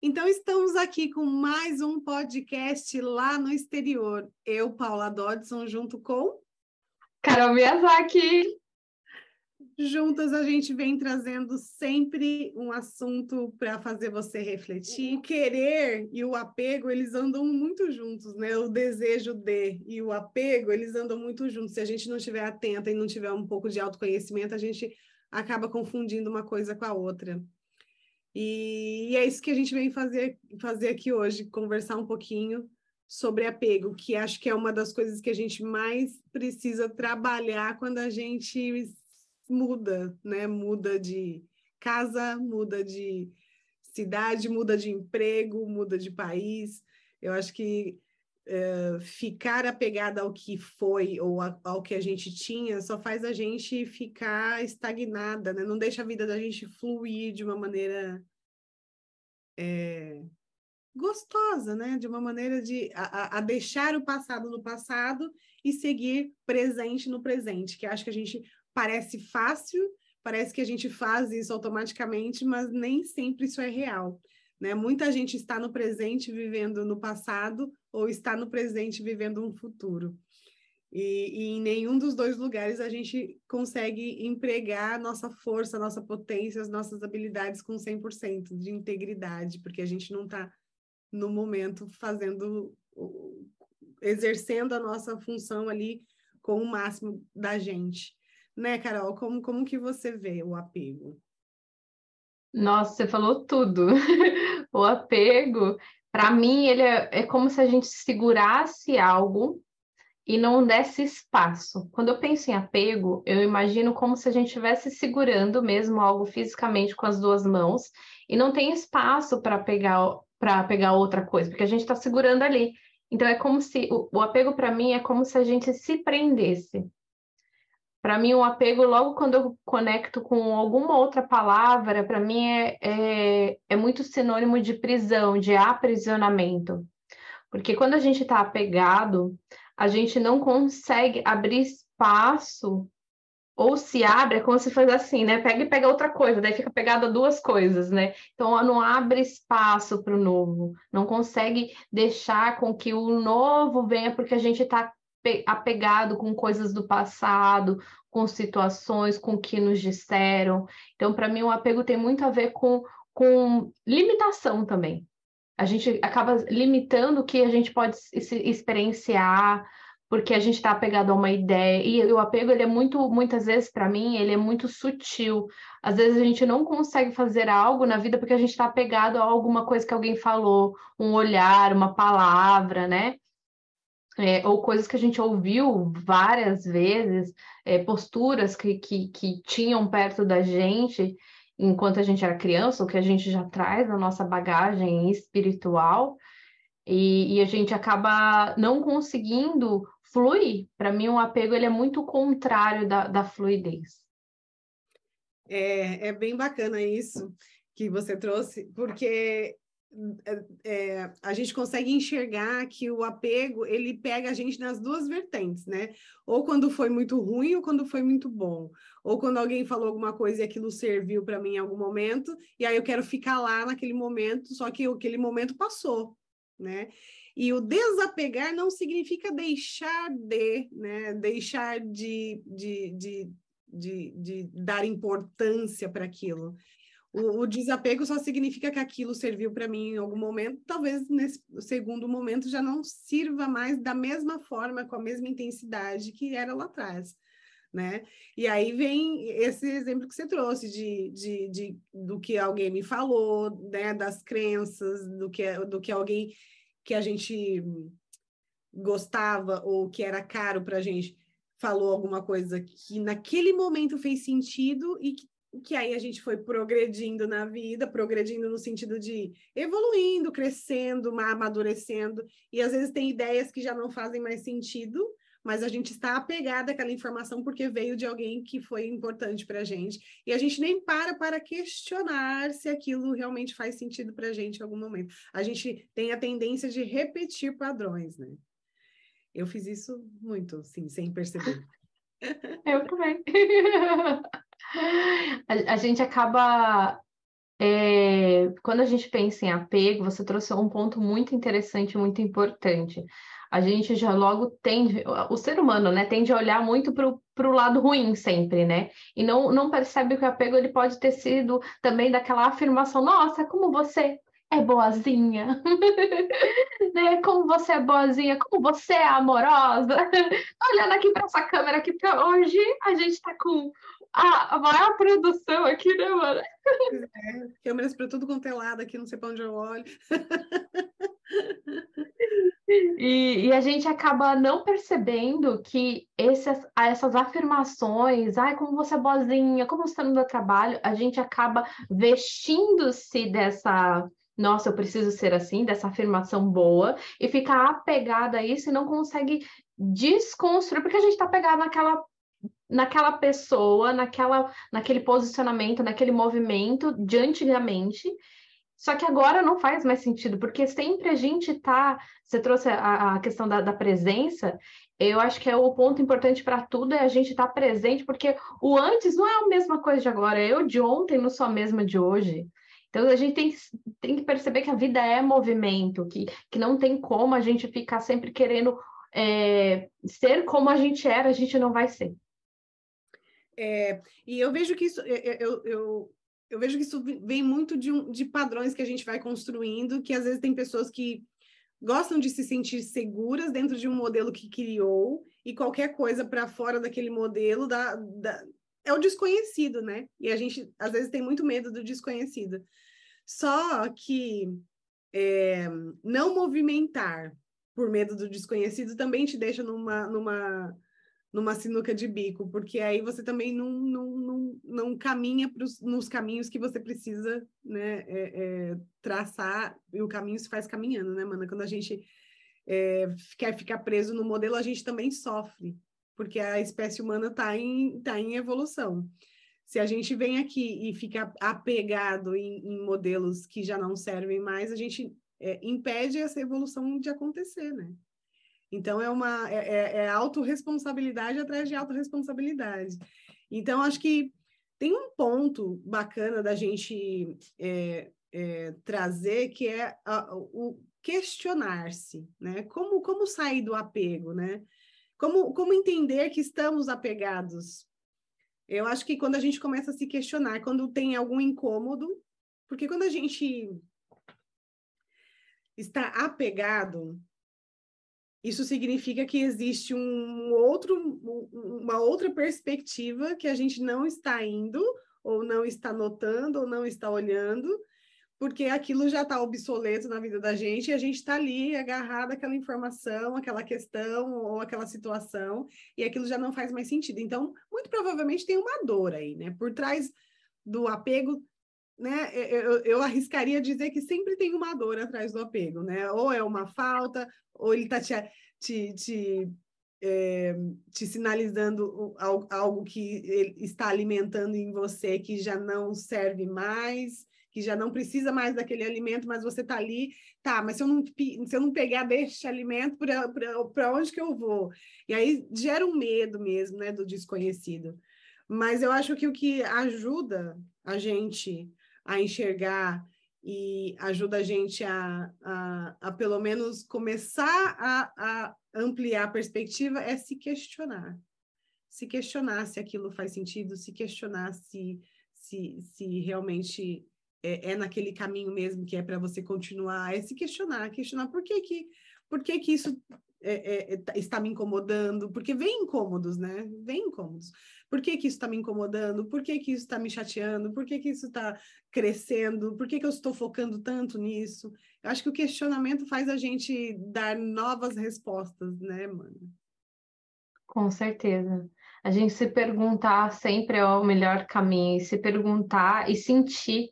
Então, estamos aqui com mais um podcast lá no exterior. Eu, Paula Dodson, junto com. Carol Miyazaki. Juntas a gente vem trazendo sempre um assunto para fazer você refletir. O querer e o apego, eles andam muito juntos, né? O desejo de e o apego, eles andam muito juntos. Se a gente não estiver atenta e não tiver um pouco de autoconhecimento, a gente acaba confundindo uma coisa com a outra. E, é isso que a gente vem fazer, fazer aqui hoje, conversar um pouquinho sobre apego, que acho que é uma das coisas que a gente mais precisa trabalhar quando a gente muda, né? Muda de casa, muda de cidade, muda de emprego, muda de país. Eu acho que uh, ficar apegada ao que foi ou a, ao que a gente tinha só faz a gente ficar estagnada, né? Não deixa a vida da gente fluir de uma maneira é, gostosa, né? De uma maneira de a, a, deixar o passado no passado e seguir presente no presente, que acho que a gente parece fácil, parece que a gente faz isso automaticamente, mas nem sempre isso é real. Né? Muita gente está no presente vivendo no passado ou está no presente vivendo um futuro. E, e, em nenhum dos dois lugares a gente consegue empregar nossa força, nossa potência, as nossas habilidades com 100% de integridade, porque a gente não está no momento fazendo, exercendo a nossa função ali com o máximo da gente. Né, Carol? Como, como que você vê o apego? Nossa, você falou tudo. o apego, para mim, ele é, é como se a gente segurasse algo e não desse espaço. Quando eu penso em apego, eu imagino como se a gente estivesse segurando mesmo algo fisicamente com as duas mãos e não tem espaço para pegar para pegar outra coisa, porque a gente está segurando ali. Então é como se o, o apego para mim é como se a gente se prendesse. Para mim, o apego, logo quando eu conecto com alguma outra palavra, para mim é, é, é muito sinônimo de prisão, de aprisionamento. Porque quando a gente está apegado, a gente não consegue abrir espaço ou se abre, é como se fosse assim, né? Pega e pega outra coisa, daí fica pegado a duas coisas, né? Então não abre espaço para o novo, não consegue deixar com que o novo venha porque a gente está apegado com coisas do passado, com situações, com o que nos disseram. Então, para mim, o apego tem muito a ver com, com limitação também a gente acaba limitando o que a gente pode experienciar, porque a gente está apegado a uma ideia. E o apego, ele é muito, muitas vezes, para mim, ele é muito sutil. Às vezes a gente não consegue fazer algo na vida porque a gente está apegado a alguma coisa que alguém falou, um olhar, uma palavra, né? É, ou coisas que a gente ouviu várias vezes, é, posturas que, que, que tinham perto da gente, enquanto a gente era criança, o que a gente já traz na nossa bagagem espiritual, e, e a gente acaba não conseguindo fluir. Para mim, o apego ele é muito contrário da, da fluidez. É, é bem bacana isso que você trouxe, porque é, a gente consegue enxergar que o apego ele pega a gente nas duas vertentes, né? Ou quando foi muito ruim ou quando foi muito bom, ou quando alguém falou alguma coisa e aquilo serviu para mim em algum momento e aí eu quero ficar lá naquele momento, só que aquele momento passou, né? E o desapegar não significa deixar de, né? Deixar de, de, de, de, de dar importância para aquilo. O, o, desapego só significa que aquilo serviu para mim em algum momento, talvez nesse segundo momento já não sirva mais da mesma forma, com a mesma intensidade que era lá atrás. Né? E aí vem esse exemplo que você trouxe de, de, de, do que alguém me falou, né? das crenças, do que, do que alguém que a gente gostava ou que era caro para a gente falou alguma coisa que naquele momento fez sentido e que que aí a gente foi progredindo na vida, progredindo no sentido de evoluindo, crescendo, amadurecendo, e às vezes tem ideias que já não fazem mais sentido, mas a gente está apegado àquela informação porque veio de alguém que foi importante para a gente, e a gente nem para para questionar se aquilo realmente faz sentido para a gente em algum momento. A gente tem a tendência de repetir padrões, né? Eu fiz isso muito, sim, sem perceber. Eu também. a, a gente acaba é, quando a gente pensa em apego, você trouxe um ponto muito interessante, muito importante. A gente já logo tende, o ser humano, né, tende a olhar muito para o lado ruim sempre, né? E não, não percebe que o apego ele pode ter sido também daquela afirmação, nossa, como você é boazinha, né? Como você é boazinha, como você é amorosa. Olhando aqui para essa câmera aqui, porque hoje a gente está com a, a, maior produção aqui, né, mano? É, câmeras para tudo quanto é lado aqui, não sei para onde eu olho. E, e, a gente acaba não percebendo que esses, essas afirmações, ai, como você é boazinha, como você está no meu trabalho, a gente acaba vestindo-se dessa, nossa, eu preciso ser assim, dessa afirmação boa, e fica apegada a isso e não consegue desconstruir, porque a gente está pegado naquela naquela pessoa, naquela, naquele posicionamento, naquele movimento de antigamente. Só que agora não faz mais sentido, porque sempre a gente está. Você trouxe a, a questão da, da, presença, eu acho que é o ponto importante para tudo é a gente estar tá presente, porque o antes não é a mesma coisa de agora. Eu de ontem não sou a mesma de hoje. Então a gente tem, tem que perceber que a vida é movimento, que, que não tem como a gente ficar sempre querendo é, ser como a gente era, a gente não vai ser. É, e eu vejo que isso, eu, eu, eu, vejo que isso vem muito de, um, de padrões que a gente vai construindo, que às vezes tem pessoas que gostam de se sentir seguras dentro de um modelo que criou, e qualquer coisa para fora daquele modelo dá, dá, é o desconhecido, né? E a gente às vezes tem muito medo do desconhecido. Só que é, não movimentar por medo do desconhecido também te deixa numa, numa numa sinuca de bico, porque aí você também não, não, não, não caminha pros, nos caminhos que você precisa né, é, é, traçar, e o caminho se faz caminhando, né, mana? Quando a gente é, quer ficar preso no modelo, a gente também sofre, porque a espécie humana está em, tá em evolução. Se a gente vem aqui e fica apegado em, em modelos que já não servem mais, a gente é, impede essa evolução de acontecer, né? Então, é uma é, é, é autorresponsabilidade atrás de autorresponsabilidade. Então, acho que tem um ponto bacana da gente é, é, trazer que é a, o questionar-se, né? Como, como sair do apego, né? Como, como entender que estamos apegados? Eu acho que quando a gente começa a se questionar, quando tem algum incômodo, porque quando a gente está apegado, isso significa que existe um outro, uma outra perspectiva que a gente não está indo, ou não está notando, ou não está olhando, porque aquilo já está obsoleto na vida da gente e a gente está ali agarrado àquela informação, aquela questão ou aquela situação, e aquilo já não faz mais sentido. Então, muito provavelmente tem uma dor aí, né? Por trás do apego né, eu, eu, arriscaria dizer que sempre tem uma dor atrás do apego, né? Ou é uma falta, ou ele está te, te, te, é, te sinalizando algo que está alimentando em você que já não serve mais, que já não precisa mais daquele alimento, mas você está ali, tá, mas se eu não, se eu não pegar deste alimento, para onde que eu vou? E aí gera um medo mesmo, né, do desconhecido. Mas eu acho que o que ajuda a gente a enxergar e ajuda a gente a, a, a pelo menos começar a, a ampliar a perspectiva é se questionar. Se questionar se aquilo faz sentido, se questionar se, se, se realmente é, é naquele caminho mesmo que é para você continuar, é se questionar, questionar por que que, por que, que isso é, é, é tá, está me incomodando, porque vem incômodos, né? Vem incômodos. Por que, que isso está me incomodando? Por que, que isso está me chateando? Por que, que isso está crescendo? Por que, que eu estou focando tanto nisso? Eu acho que o questionamento faz a gente dar novas respostas, né, mano? Com certeza. A gente se perguntar sempre é o melhor caminho, e se perguntar e sentir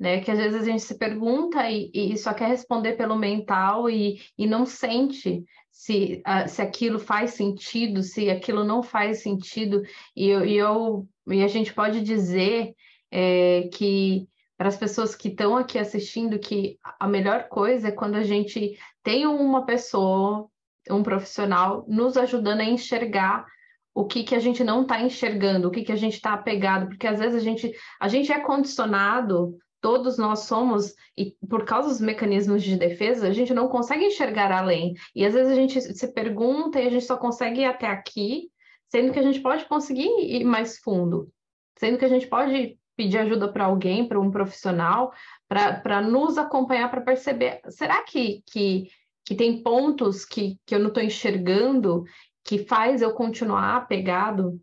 né? Que às vezes a gente se pergunta e, e só quer responder pelo mental e, e não sente se, uh, se aquilo faz sentido, se aquilo não faz sentido. E, eu, e, eu, e a gente pode dizer é, que para as pessoas que estão aqui assistindo que a melhor coisa é quando a gente tem uma pessoa, um profissional, nos ajudando a enxergar o que, que a gente não está enxergando, o que, que a gente está apegado, porque às vezes a gente, a gente é condicionado todos nós somos, e por causa dos mecanismos de defesa, a gente não consegue enxergar além. E às vezes a gente se pergunta e a gente só consegue ir até aqui, sendo que a gente pode conseguir ir mais fundo, sendo que a gente pode pedir ajuda para alguém, para um profissional, para nos acompanhar, para perceber, será que, que, que tem pontos que, que eu não estou enxergando que faz eu continuar apegado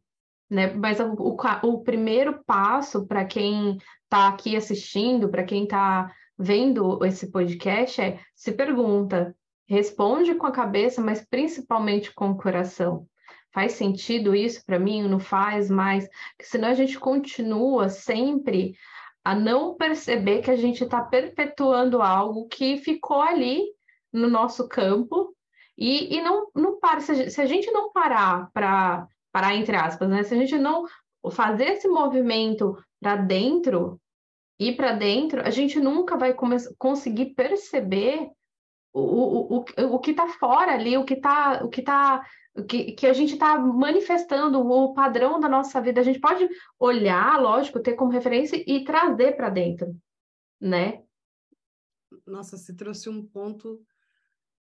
né? Mas o, o, o primeiro passo para quem está aqui assistindo, para quem está vendo esse podcast é se pergunta, responde com a cabeça, mas principalmente com o coração. Faz sentido isso para mim? Não faz mais? Porque senão a gente continua sempre a não perceber que a gente está perpetuando algo que ficou ali no nosso campo e, e não, não para. Se a, gente, se a gente não parar para parar entre aspas, né? Se a gente não fazer esse movimento para dentro, ir para dentro, a gente nunca vai conseguir perceber o, o, o, o que está fora ali, o que está, o que tá, o que, que a gente está manifestando, o padrão da nossa vida. A gente pode olhar, lógico, ter como referência e trazer para dentro, né? Nossa, você trouxe um ponto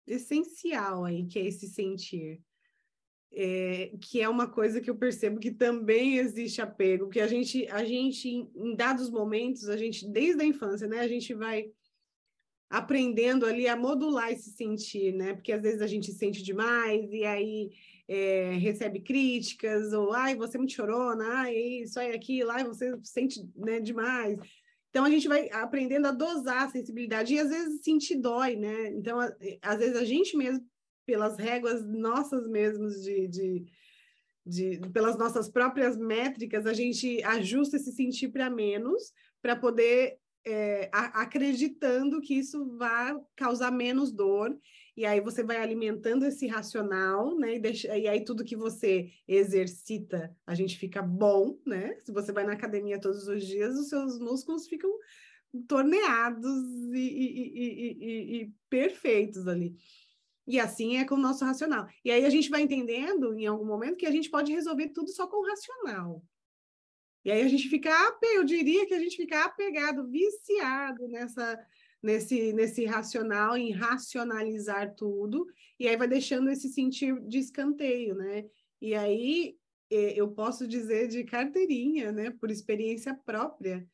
essencial aí, que é esse sentir é, que é uma coisa que eu percebo que também existe apego, que a gente, a gente, em dados momentos, a gente, desde a infância, né, a gente vai aprendendo ali a modular esse sentir, né? Porque às vezes a gente sente demais e aí é, recebe críticas, ou ai, você é muito chorona, ai, isso, ai, aquilo, ai, você sente né, demais. Então a gente vai aprendendo a dosar a sensibilidade e às vezes sentir dói, né? Então, às vezes a gente mesmo pelas réguas nossas mesmos de, de, de, pelas nossas próprias métricas, a gente ajusta esse sentir para menos, para poder é, a, acreditando que isso vai causar menos dor, e aí você vai alimentando esse racional, né? E, deixa, e aí tudo que você exercita, a gente fica bom, né? Se você vai na academia todos os dias, os seus músculos ficam torneados e, e, e perfeitos ali. E assim é com o nosso racional. E aí a gente vai entendendo, em algum momento, que a gente pode resolver tudo só com o racional. E aí a gente fica, eu diria que a gente fica apegado, viciado nessa, nesse, nesse racional, em racionalizar tudo, e aí vai deixando esse sentir de escanteio, né? E aí eu posso dizer de carteirinha, né, por experiência própria,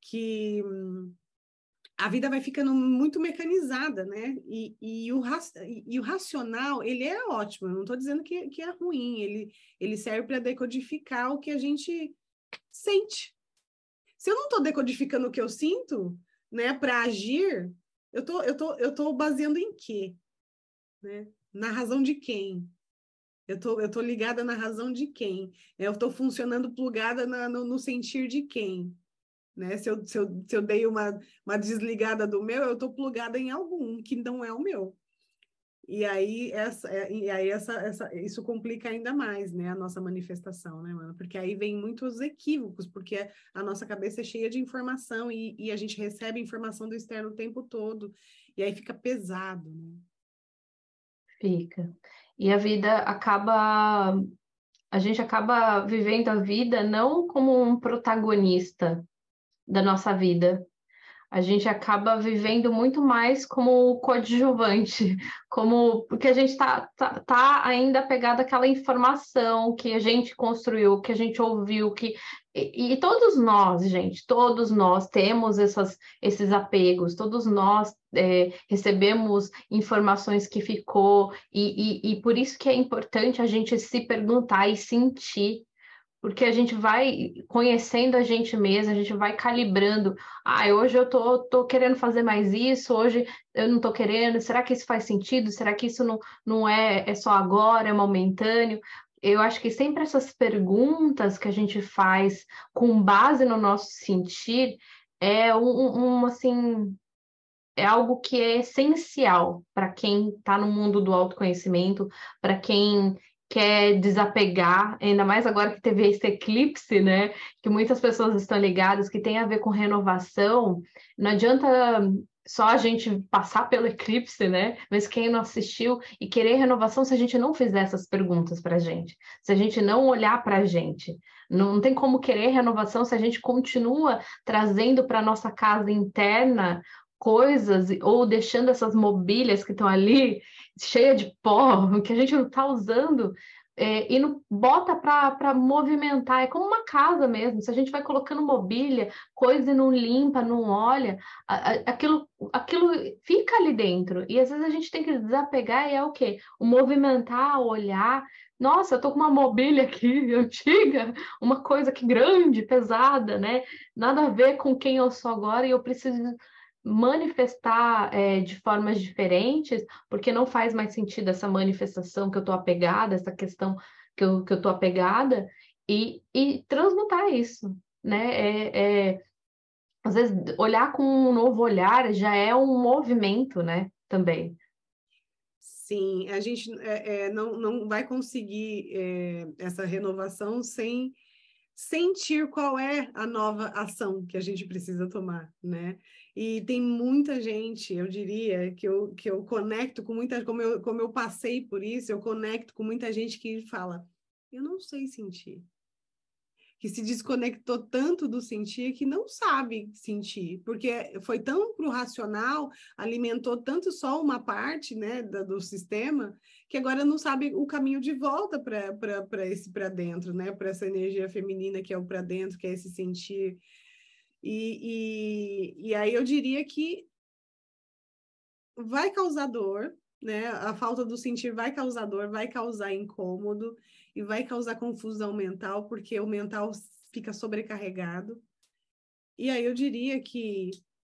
que a vida vai ficando muito mecanizada, né? E, e, o, e o racional, ele é ótimo, eu não estou dizendo que, que é ruim, ele, ele serve para decodificar o que a gente sente. Se eu não estou decodificando o que eu sinto, né, para agir, eu tô, tô, eu tô baseando em quê? Né? Na razão de quem? Eu tô, tô ligada na razão de quem? Eu estou funcionando plugada na, no, no sentir de quem? Né? Se, eu, se, eu, se eu dei uma, uma desligada do meu, eu estou plugada em algum que não é o meu. E aí, essa, é, e aí essa, essa, isso complica ainda mais né, a nossa manifestação, né, mano? Porque aí vem muitos equívocos, porque a nossa cabeça é cheia de informação e, e a gente recebe informação do externo o tempo todo, e aí fica pesado, né? Fica. E a vida acaba. A gente acaba vivendo a vida não como um protagonista, da nossa vida. A gente acaba vivendo muito mais como coadjuvante, como porque a gente está tá, tá ainda pegado àquela informação que a gente construiu, que a gente ouviu, que e, e, todos nós, gente, todos nós temos essas, esses apegos, todos nós é, recebemos informações que ficou, e, e, e por isso que é importante a gente se perguntar e sentir porque a gente vai conhecendo a gente mesmo, a gente vai calibrando. Ah, hoje eu tô, tô querendo fazer mais isso, hoje eu não tô querendo. Será que isso faz sentido? Será que isso não, não é, é só agora, é momentâneo? Eu acho que sempre essas perguntas que a gente faz com base no nosso sentir é um, um assim é algo que é essencial para quem está no mundo do autoconhecimento, para quem quer desapegar, ainda mais agora que teve esse eclipse, né? Que muitas pessoas estão ligadas, que tem a ver com renovação. Não adianta só a gente passar pelo eclipse, né? Mas quem não assistiu e querer renovação se a gente não fizer essas perguntas para a gente, se a gente não olhar para a gente. Não tem como querer renovação se a gente continua trazendo para nossa casa interna coisas ou deixando essas mobílias que estão ali cheia de pó, que a gente não está usando, é, e não bota para movimentar, é como uma casa mesmo. Se a gente vai colocando mobília, coisa e não limpa, não olha, a, a, aquilo, aquilo fica ali dentro. E às vezes a gente tem que desapegar e é o quê? O movimentar, olhar. Nossa, eu tô com uma mobília aqui antiga, uma coisa que grande, pesada, né? Nada a ver com quem eu sou agora e eu preciso manifestar é, de formas diferentes, porque não faz mais sentido essa manifestação que eu estou apegada, essa questão que eu, que eu apegada, e, e transmutar isso, né? É, é, às vezes, olhar com um novo olhar já é um movimento, né? Também. Sim, a gente é, é não, não vai conseguir é, essa renovação sem sentir qual é a nova ação que a gente precisa tomar, né? E tem muita gente, eu diria, que eu, que eu conecto com muita, como eu, como eu passei por isso, eu conecto com muita gente que fala, eu não sei sentir. Que se desconectou tanto do sentir que não sabe sentir, porque foi tão pro racional, alimentou tanto só uma parte né, do, do sistema, que agora não sabe o caminho de volta para esse para dentro, né? Para essa energia feminina que é o para dentro, que é esse sentir e, e, e aí eu diria que vai causar dor, né? A falta do sentir vai causar dor, vai causar incômodo e vai causar confusão mental, porque o mental fica sobrecarregado. E aí eu diria que,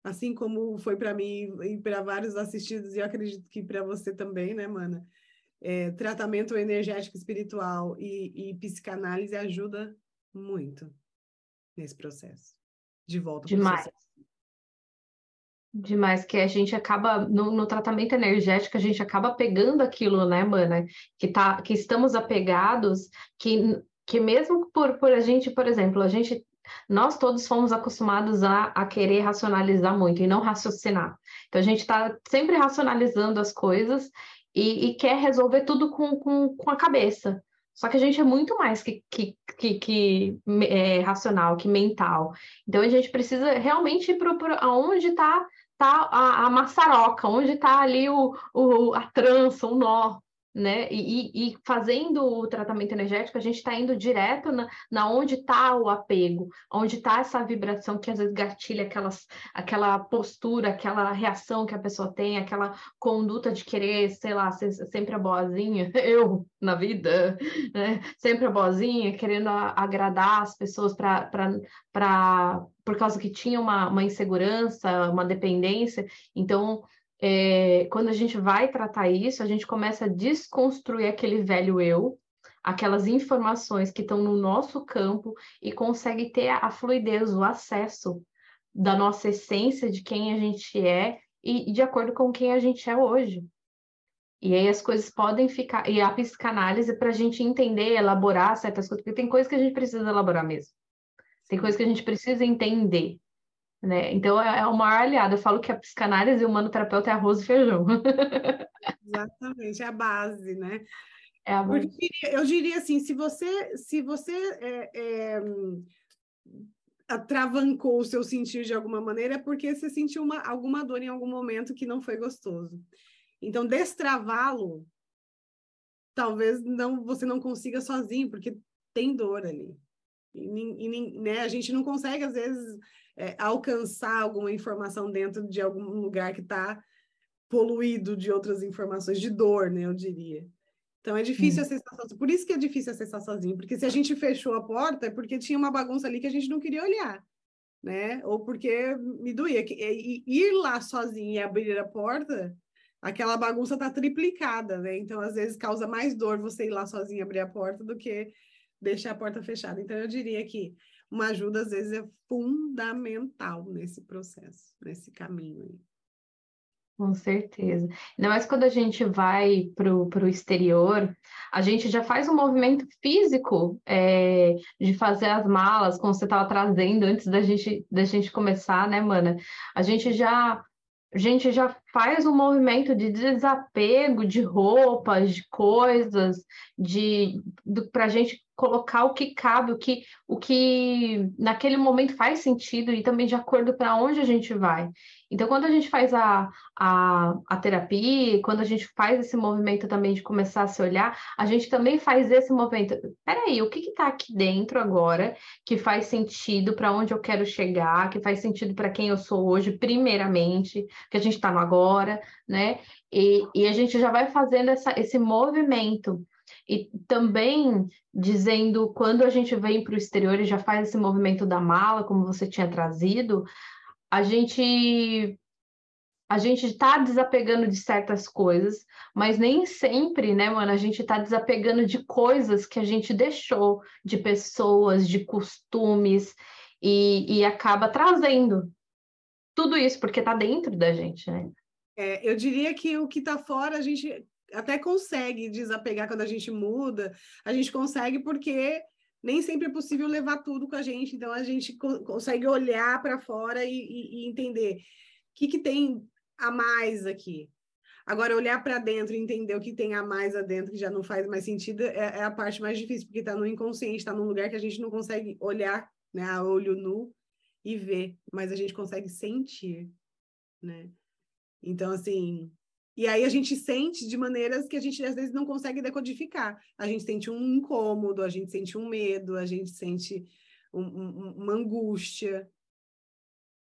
assim como foi para mim e para vários assistidos, e eu acredito que para você também, né, mana? É, tratamento energético espiritual e, e psicanálise ajuda muito nesse processo de volta Demais. Demais, que a gente acaba, no, no, tratamento energético, a gente acaba pegando aquilo, né, mana? Que, tá, que estamos apegados, que, que mesmo por, por a gente, por exemplo, a gente, nós todos fomos acostumados a, a querer racionalizar muito e não raciocinar. Então a gente está sempre racionalizando as coisas e, e, quer resolver tudo com, com, com a cabeça. Só que a gente é muito mais que, que, que, que é, racional, que mental. Então a gente precisa realmente ir para onde está tá a, a maçaroca, onde está ali o, o, a trança, o nó né? E, e, fazendo o tratamento energético, a gente está indo direto na, na onde está o apego, onde está essa vibração que às vezes gatilha aquelas, aquela postura, aquela reação que a pessoa tem, aquela conduta de querer, sei lá, ser sempre a boazinha, eu na vida, né? Sempre a boazinha, querendo agradar as pessoas para por causa que tinha uma, uma insegurança, uma dependência. Então, é, quando a gente vai tratar isso, a gente começa a desconstruir aquele velho eu, aquelas informações que estão no nosso campo e consegue ter a, fluidez, o acesso da nossa essência, de quem a gente é e, e de acordo com quem a gente é hoje. E aí as coisas podem ficar. E a psicanálise para a gente entender, elaborar certas coisas, porque tem coisas que a gente precisa elaborar mesmo. Tem coisas que a gente precisa entender. Né? Então é, é o maior aliado. Eu falo que a psicanálise e o manoterapeuta é arroz e feijão. Exatamente, é a base, né? É a base. Eu, diria, eu diria assim, se você, se você é, é, atravancou o seu sentir de alguma maneira, é porque você sentiu uma, alguma dor em algum momento que não foi gostoso. Então, destravá-lo, talvez não você não consiga sozinho, porque tem dor ali. E, e né, a gente não consegue, às vezes, é, alcançar alguma informação dentro de algum lugar que está poluído de outras informações, de dor, né, eu diria. Então é difícil hum. acessar sozinho. Por isso que é difícil acessar sozinho, porque se a gente fechou a porta é porque tinha uma bagunça ali que a gente não queria olhar, né? Ou porque me doía. E ir lá sozinho e abrir a porta, aquela bagunça tá triplicada, né? Então às vezes causa mais dor você ir lá sozinho abrir a porta do que deixar a porta fechada. Então eu diria que uma ajuda às vezes é fundamental nesse processo, nesse caminho aí. Com certeza. Ainda mais quando a gente vai para o exterior, a gente já faz um movimento físico é, de fazer as malas, como você estava trazendo antes da gente, da gente começar, né, mana? A gente já a gente já faz um movimento de desapego de roupas, de coisas, de para a gente colocar o que cabe, o que, o que naquele momento faz sentido e também de acordo para onde a gente vai. Então, quando a gente faz a, a, a terapia, quando a gente faz esse movimento também de começar a se olhar, a gente também faz esse movimento. Peraí, o que está aqui dentro agora que faz sentido para onde eu quero chegar, que faz sentido para quem eu sou hoje, primeiramente, que a gente está no agora, né? E, e a gente já vai fazendo essa, esse movimento. E também dizendo, quando a gente vem para o exterior e já faz esse movimento da mala, como você tinha trazido, a gente a gente está desapegando de certas coisas, mas nem sempre, né, mano, a gente está desapegando de coisas que a gente deixou, de pessoas, de costumes, e, e acaba trazendo tudo isso, porque está dentro da gente, né? É, eu diria que o que está fora a gente até consegue desapegar quando a gente muda, a gente consegue porque nem sempre é possível levar tudo com a gente, então a gente co consegue olhar para fora e, e, e, entender o que, que tem a mais aqui. Agora, olhar para dentro e entender o que tem a mais adentro, que já não faz mais sentido, é, é a parte mais difícil, porque está no inconsciente, está num lugar que a gente não consegue olhar né, a olho nu e ver, mas a gente consegue sentir, né? Então, assim, e aí a gente sente de maneiras que a gente às vezes não consegue decodificar. A gente sente um incômodo, a gente sente um medo, a gente sente um, um, uma angústia,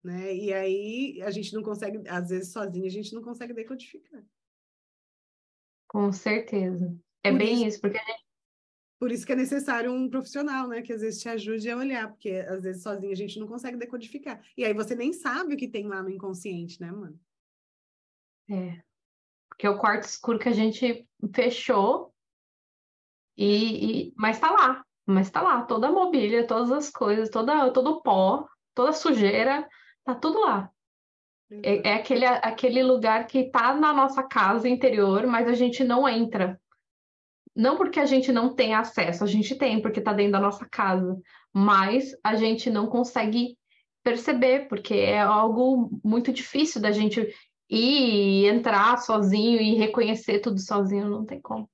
né? E aí a gente não consegue, às vezes sozinho, a gente não consegue decodificar. Com certeza. É Por bem isso, isso, porque a gente por isso que é necessário um profissional, né? Que às vezes te ajude a olhar, porque às vezes sozinho a gente não consegue decodificar. E aí você nem sabe o que tem lá no inconsciente, né, mano? É que é o quarto escuro que a gente fechou, e, e mas tá lá, mas tá lá, toda a mobília, todas as coisas, toda, todo o pó, toda a sujeira, tá tudo lá. É, é, aquele, aquele lugar que tá na nossa casa interior, mas a gente não entra. Não porque a gente não tem acesso, a gente tem, porque tá dentro da nossa casa, mas a gente não consegue perceber, porque é algo muito difícil da gente e entrar sozinho e reconhecer tudo sozinho, não tem como.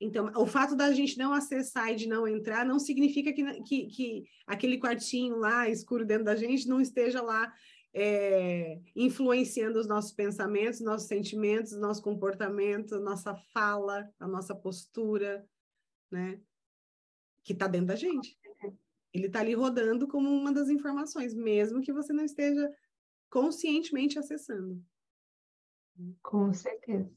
Então, o fato da gente não acessar e de não entrar não significa que, que, que aquele quartinho lá escuro dentro da gente não esteja lá é, influenciando os nossos pensamentos, nossos sentimentos, nosso comportamento, nossa fala, a nossa postura, né? Que está dentro da gente. Ele está ali rodando como uma das informações, mesmo que você não esteja conscientemente acessando. Com certeza.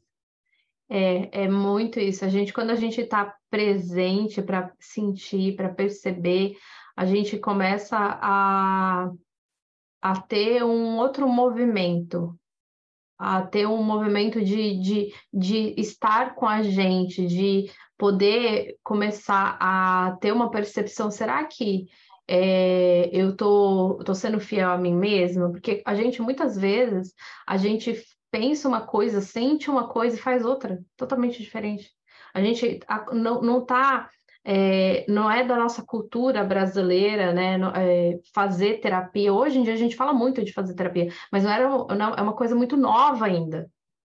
É, é muito isso. A gente, quando a gente está presente para sentir, para perceber, a gente começa a, a ter um outro movimento, a ter um movimento de, de, de estar com a gente, de poder começar a ter uma percepção, será que é, eu tô, tô sendo fiel a mim mesma? Porque a gente, muitas vezes, a gente pensa uma coisa, sente uma coisa e faz outra, totalmente diferente. A gente não, não tá, é, não é da nossa cultura brasileira, né, é, fazer terapia. Hoje em dia a gente fala muito de fazer terapia, mas não era não, é uma coisa muito nova ainda.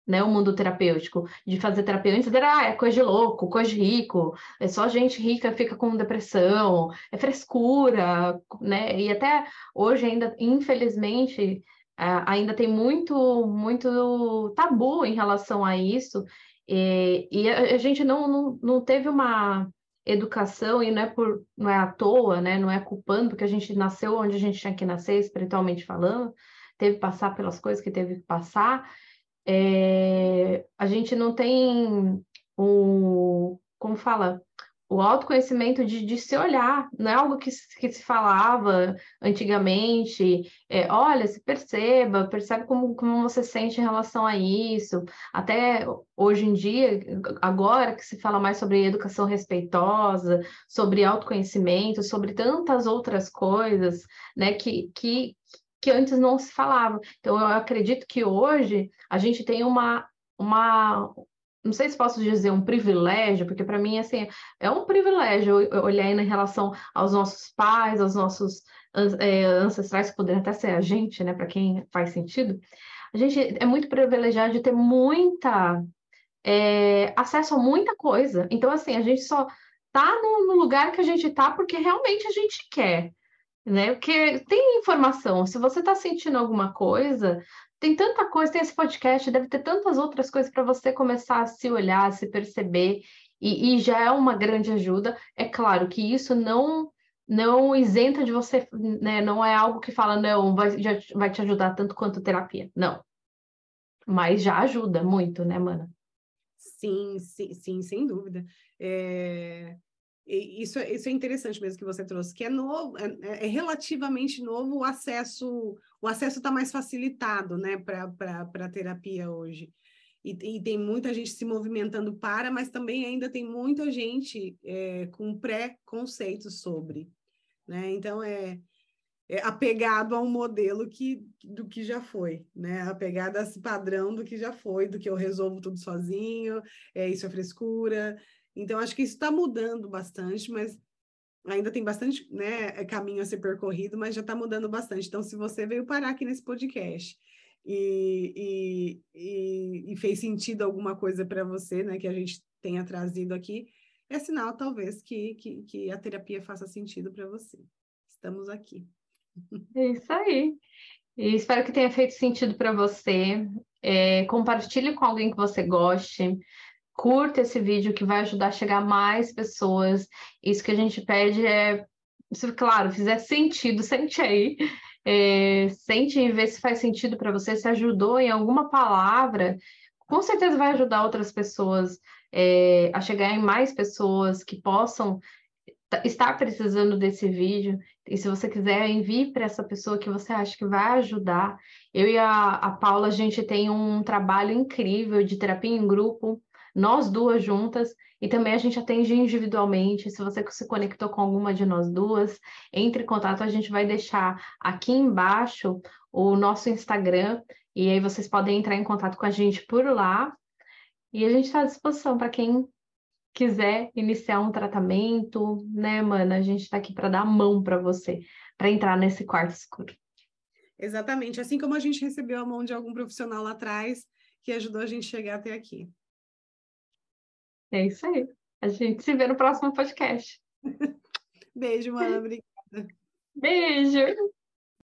Né, o mundo terapêutico, de fazer terapia antes era ah, é coisa de louco, coisa de rico, é só gente rica fica com depressão, é frescura, né? E até hoje ainda, infelizmente, ainda tem muito, muito tabu em relação a isso, e, e a, a, gente não, não, não teve uma educação, e não é, por, não é à toa, né? não é culpando, porque a gente nasceu onde a gente tinha que nascer, espiritualmente falando, teve que passar pelas coisas que teve que passar, é, a gente não tem o, como fala, o autoconhecimento de, de se olhar, não é algo que, que se falava antigamente. É, olha, se perceba, percebe como, como você sente em relação a isso. Até hoje em dia, agora que se fala mais sobre educação respeitosa, sobre autoconhecimento, sobre tantas outras coisas, né, que, que, que antes não se falava. Então, eu acredito que hoje a gente tem uma, uma, não sei se posso dizer um privilégio, porque para mim assim é um privilégio olhar em relação aos nossos pais, aos nossos é, ancestrais que poderiam até ser a gente, né, para quem faz sentido. a gente é muito privilegiado de ter muita é, acesso a muita coisa. Então, assim, a gente só tá no, no lugar que a gente tá porque realmente a gente quer, né? Porque tem informação. Se você tá sentindo alguma coisa, tem tanta coisa, tem esse podcast, deve ter tantas outras coisas para você começar a se olhar, a se perceber, e, e, já é uma grande ajuda. É claro que isso não não isenta de você, né? Não é algo que fala, não, vai, já, vai te ajudar tanto quanto terapia. Não. Mas já ajuda muito, né, mana? Sim, sim, sim, sem dúvida. É... Isso, é, isso é interessante mesmo que você trouxe, que é novo, é, é, é relativamente novo o acesso, o acesso está mais facilitado, né, para a terapia hoje. E, e, tem muita gente se movimentando para, mas também ainda tem muita gente é, com pré-conceitos sobre, né? Então é, é, apegado a um modelo que, do que já foi, né? Apegado a esse padrão do que já foi, do que eu resolvo tudo sozinho, é, isso é frescura. Então, acho que isso está mudando bastante, mas ainda tem bastante né, caminho a ser percorrido, mas já está mudando bastante. Então, se você veio parar aqui nesse podcast e, e, e, e fez sentido alguma coisa para você, né, que a gente tenha trazido aqui, é sinal, talvez, que, que, que a terapia faça sentido para você. Estamos aqui. É isso aí. E espero que tenha feito sentido para você. É, compartilhe com alguém que você goste. Curta esse vídeo que vai ajudar a chegar mais pessoas. Isso que a gente pede é, se claro, fizer sentido, sente aí. É, sente e vê se faz sentido para você, se ajudou em alguma palavra. Com certeza vai ajudar outras pessoas é, a chegar em mais pessoas que possam estar precisando desse vídeo. E se você quiser, envie para essa pessoa que você acha que vai ajudar. Eu e a, a Paula, a gente tem um trabalho incrível de terapia em grupo, nós duas juntas, e também a gente atende individualmente. Se você se conectou com alguma de nós duas, entre em contato, a gente vai deixar aqui embaixo o nosso Instagram, e aí vocês podem entrar em contato com a gente por lá. E a gente está à disposição para quem quiser iniciar um tratamento, né, mana? A gente está aqui para dar a mão para você, para entrar nesse quarto escuro. Exatamente, assim como a gente recebeu a mão de algum profissional lá atrás que ajudou a gente a chegar até aqui. É isso aí. A gente se vê no próximo podcast. Beijo, mana. Obrigada. Beijo.